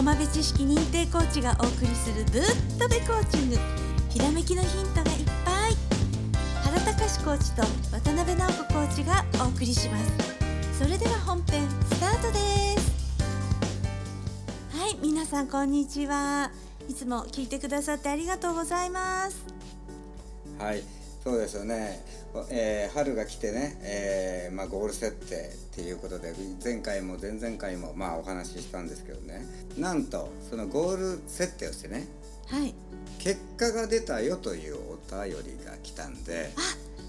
浜辺知識認定コーチがお送りするぶっとべコーチング。ひらめきのヒントがいっぱい。原隆コーチと渡辺直子コーチがお送りします。それでは本編スタートです。はい皆さんこんにちは。いつも聞いてくださってありがとうございます。はい。そうですよね、えー春が来てね、えーまあ、ゴール設定っていうことで前回も前々回もまあお話ししたんですけどね。なんとそのゴール設定をしてねはい。結果が出たよというお便りが来たんで、あ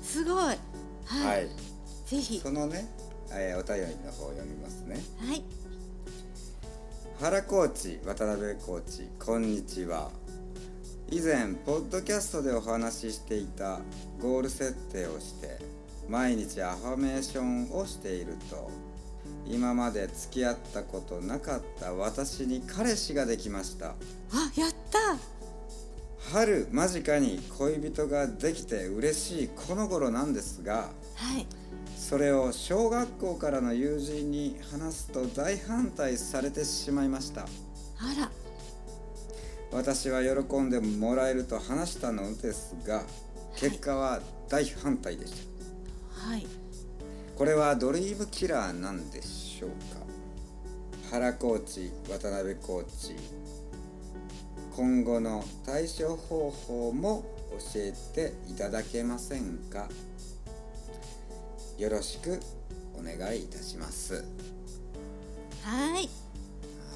すごい。はい、はい、ぜひ。そのね、えーお便りの方を読みますね。はい。原コーチ渡辺コーチこんにちは以前ポッドキャストでお話ししていたゴール設定をして毎日アファメーションをしていると今まで付き合ったことなかった私に彼氏ができました。あやった春間近に恋人ができて嬉しいこの頃なんですがはい。それを小学校からの友人に話すと大反対されてしまいました。あら私は喜んでもらえると話したのですが結果は大反対でした。はい。これはドリームキラーなんでしょうか。原コーチ渡辺コーチ。今後の対処方法も教えていただけませんか。よろしくお願いいたします。はい。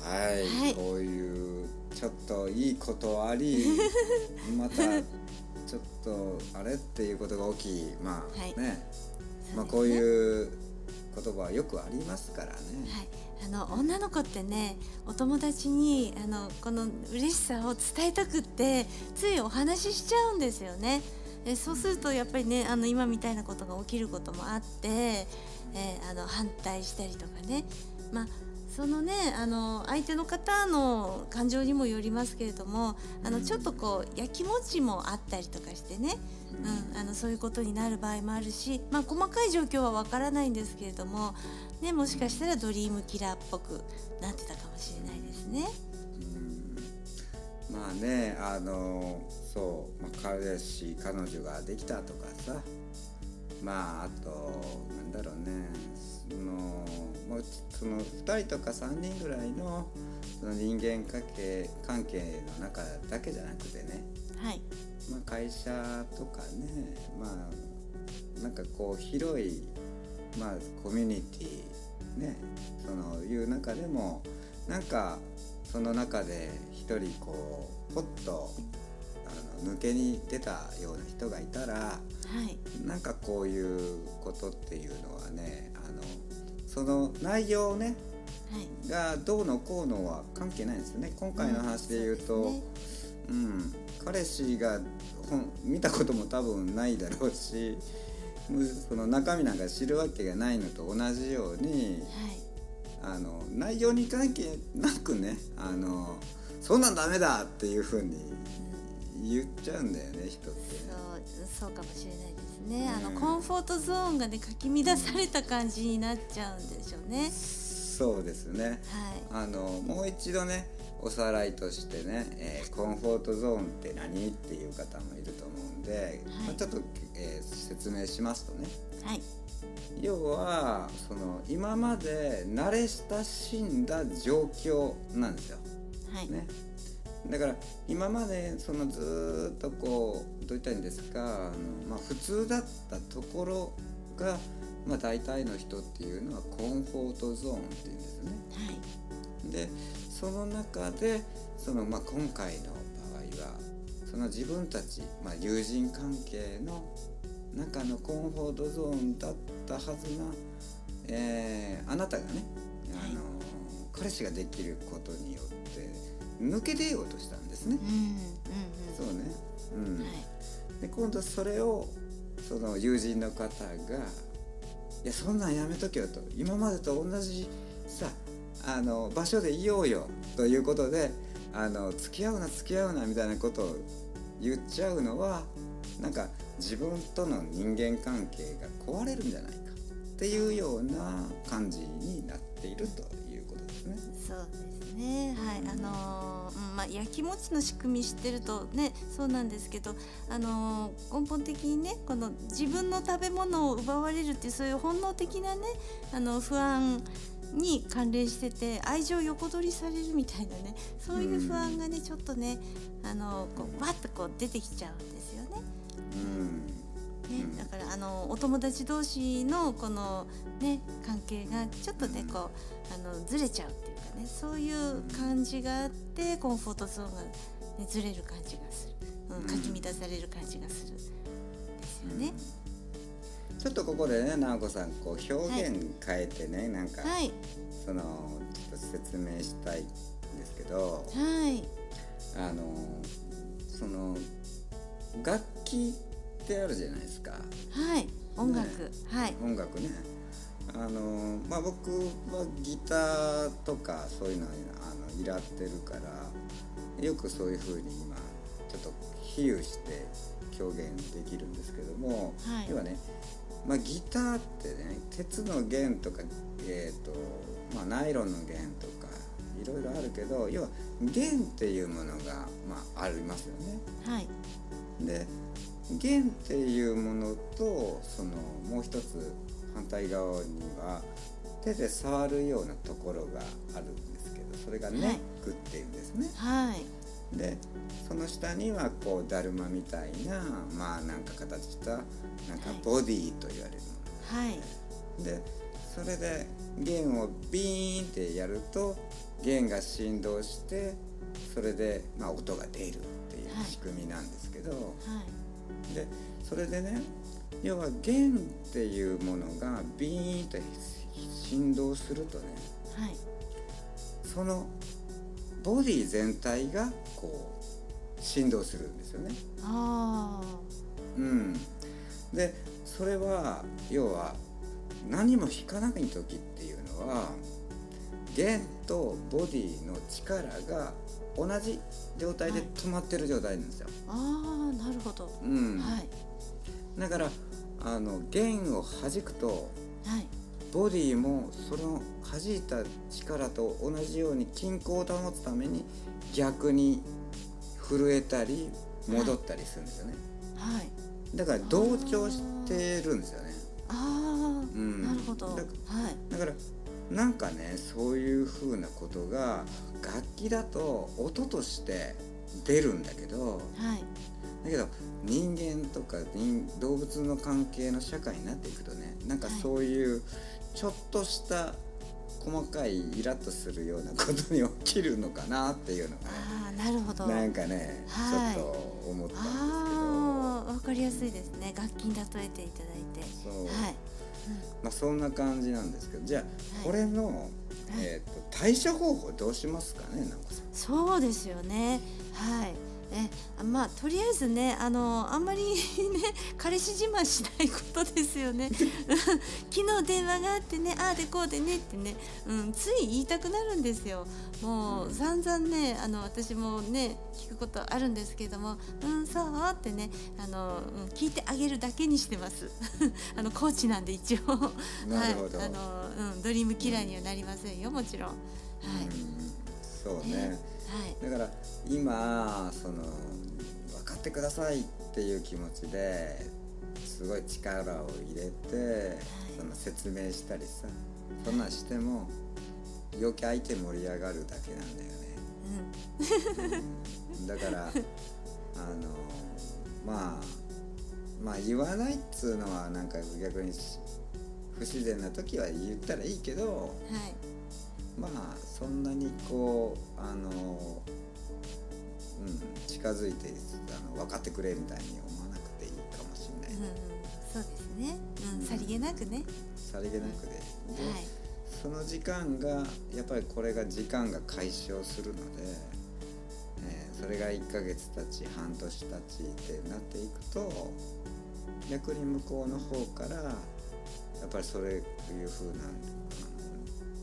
はい、はい。こういうちょっといいことあり またちょっとあれっていうことが起きまあはい。ね、まあこういう言葉はよくありますからね、はい、あの女の子ってねお友達にあのこの嬉しさを伝えたくってついお話ししちゃうんですよね。えそうするとやっぱりねあの今みたいなことが起きることもあって、えーあの反対したりとかね。まあそのねあの相手の方の感情にもよりますけれどもあのちょっとこうやきもちもあったりとかしてね、うん、あのそういうことになる場合もあるし、まあ、細かい状況はわからないんですけれども、ね、もしかしたらドリームキラーっぽくなってたかもしれないですね。まあねあのそう、まあ、彼氏彼女ができたとかさ。まああとなんだろうねそのその2人とか3人ぐらいのその人間関係関係の中だけじゃなくてね、はい、まあ、会社とかねまあなんかこう広い、まあ、コミュニティねそのいう中でもなんかその中で一人こうポッとあの抜けに出たような人がいたらはい、なんかこういうことっていうのはねあのその内容ねはい、がどうのこうのは関係ないんですよね。今回の話で言うと、うですね。うん、彼氏が本見たことも多分ないだろうしその中身なんか知るわけがないのと同じようにはい。あの内容に関係なくねあのそんなんダメだっていうふうに言っちゃうんだよね人って。ね。そうそうかもしれないですね。あのうんコンフォートゾーンがねかき乱された感じになっちゃうんでしょうね。そうですねはあのもう一度ねおさらいとしてね、えーコンフォートゾーンって何っていう方もいると思うんで、まあちょっと、えー説明しますとねいはい要はその今まで慣れ親しんだ状況なんですよ。はい、ね、だから今までそのずーっとこうどう言ったんですかあの、まあ、普通だったところが、まあ、大体の人っていうのはコンフォートゾーンっていうんですね。はいでその中でその、まあ、今回の場合はその自分たち、まあ、友人関係の中のコンフォートゾーンだったはずな、えーあなたがね、あの彼氏ができることによって抜け出ようとしたんですね。そうね、うん。うん。はい。で今度それをその友人の方が「いやそんなんやめとけよ」と。今までと同じさあの場所でいようよということであの付き合うな付き合うなみたいなことを言っちゃうのはなんか自分との人間関係が壊れるんじゃないかっていうような感じになっているということですね。そうねはいあのーうんまあ焼き餅の仕組み知ってるとねそうなんですけどあのー根本的にねこの自分の食べ物を奪われるっていうそういう本能的なねあの不安に関連してて愛情横取りされるみたいなねそういう不安がねちょっとねあのこうわっとこう出てきちゃうんですよね。うん。ね、だからあのお友達同士のこのね関係がちょっとねこうあのずれちゃうっていうかねそういう感じがあってコンフォートゾーンが、ね、ずれる感じがする、うん、かき乱される感じがするですよね。ちょっとここでね直子さんこう表現変えてね、なんか、はいそのちょっと説明したいんですけどはい。あのその楽器ってあるじゃないですか。はい。音楽、ね。はい。音楽ねあのまあ僕はギターとかそういうのにあのいらってるからよくそういうふうに今ちょっと比喩して表現できるんですけども、はい要はね、まあ、ギターってね鉄の弦とか、えーとまあ、ナイロンの弦とかいろいろあるけど要は弦っていうものが、まあ、ありますよね。はいで弦っていうものとそのもう一つ反対側には手で触るようなところがあるんですけどそれがネックっていうんですね。はい。でその下にはこうだるまみたいなまあなんか形したなんかボディと言われるもはい。のでそれで弦をビーンってやると弦が振動してそれでまあ音が出るっていう仕組みなんですけど。はい。でそれでね要は弦っていうものがビーンって振動するとねはい。そのボディ全体がこう振動するんですよね。あうん、でそれは要は何も弾かない時っていうのは弦とボディの力が同じ状態で止まってる状態なんですよ。ーあーなるほど、うん。はいだからあの弦を弾くとはい。ボディもその弾いた力と同じように均衡を保つために逆に震えたり戻ったりするんですよね、はい。だから同調してるんですよね。ああ、うん。なるほど。はだい。だからなんかねそういうふうなことが楽器だと音として出るんだけどはい。だけど人間とか人動物の関係の社会になっていくとねなんかはいそういうちょっとした細かいイラッとするようなことに起きるのかなっていうのがねああ、なるほど。なんかね、はいちょっと思ったんですああ、わかりやすいですね。楽器に例えていただいて。けどそう、はい。まあそんな感じなんですけどじゃあ、はいこれの、えー、と対処方法どうしますかねなんかさん。そうですよね。はい。えあまあとりあえずねあのあんまりね 彼氏自慢しないことですよね。昨日電話があってねああでこうでねってね、うん、つい言いたくなるんですよ。もう散々ねあの私もね聞くことあるんですけどもうんそう？ってねあの、うん、聞いてあげるだけにしてます。あのコーチなんで一応。はい、あの、うん、ドリームキラーにはなりませんよもちろん。はい、うんそうね、だから今その分かってくださいっていう気持ちですごい力を入れて、その説明したりさそんなんしても余計相手盛り上がるだけなんだよね、うん。だからあのまあまあ言わないっつうのはなんか逆に不自然な時は言ったらいいけどうんはいまあそんなにこうあの、うん、近づいてあの分かってくれみたいに思わなくていいかもしれない、うん、そうですね。うん、さりげなくね。さりげなくでで、はい。その時間がやっぱりこれが時間が解消するので、えーそれが1ヶ月経ち半年経ちってなっていくと逆に向こうの方からやっぱりそういう風なあの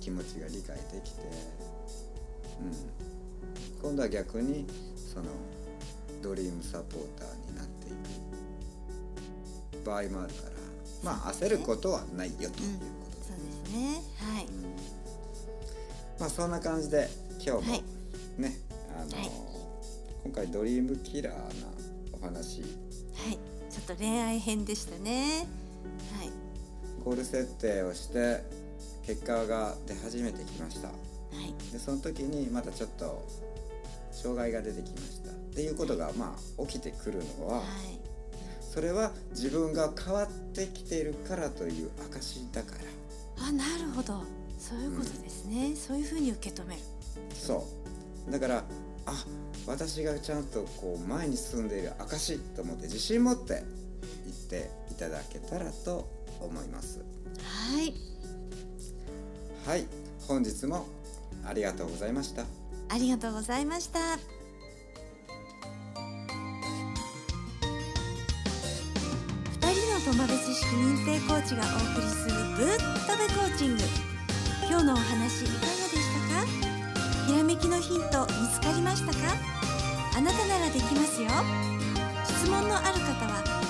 気持ちが理解できて、うん、今度は逆にそのドリームサポーターになっていく場合もあるからまあ焦ることはないよということで。そうですね。はい。まあそんな感じで今日もはい。ね、あのはい。今回ドリームキラーなお話。はい。ちょっと恋愛編でしたね。はい。ゴール設定をして結果が出始めてきました。はい。でその時にまたちょっと障害が出てきました。っていうことがまあ起きてくるのは、はい。それは自分が変わってきているからという証だから。あなるほど。そういうことですね、そういうふうに受け止める。そう。だからあ私がちゃんとこう前に進んでいる証と思って自信持って言っていただけたらと思います。はいはい本日もありがとうございました。ありがとうございました。二人の友別式認定コーチがお送りするぶっとべコーチング。今日のお話いかがでしたか？ひらめきのヒント見つかりましたか？あなたならできますよ。質問のある方は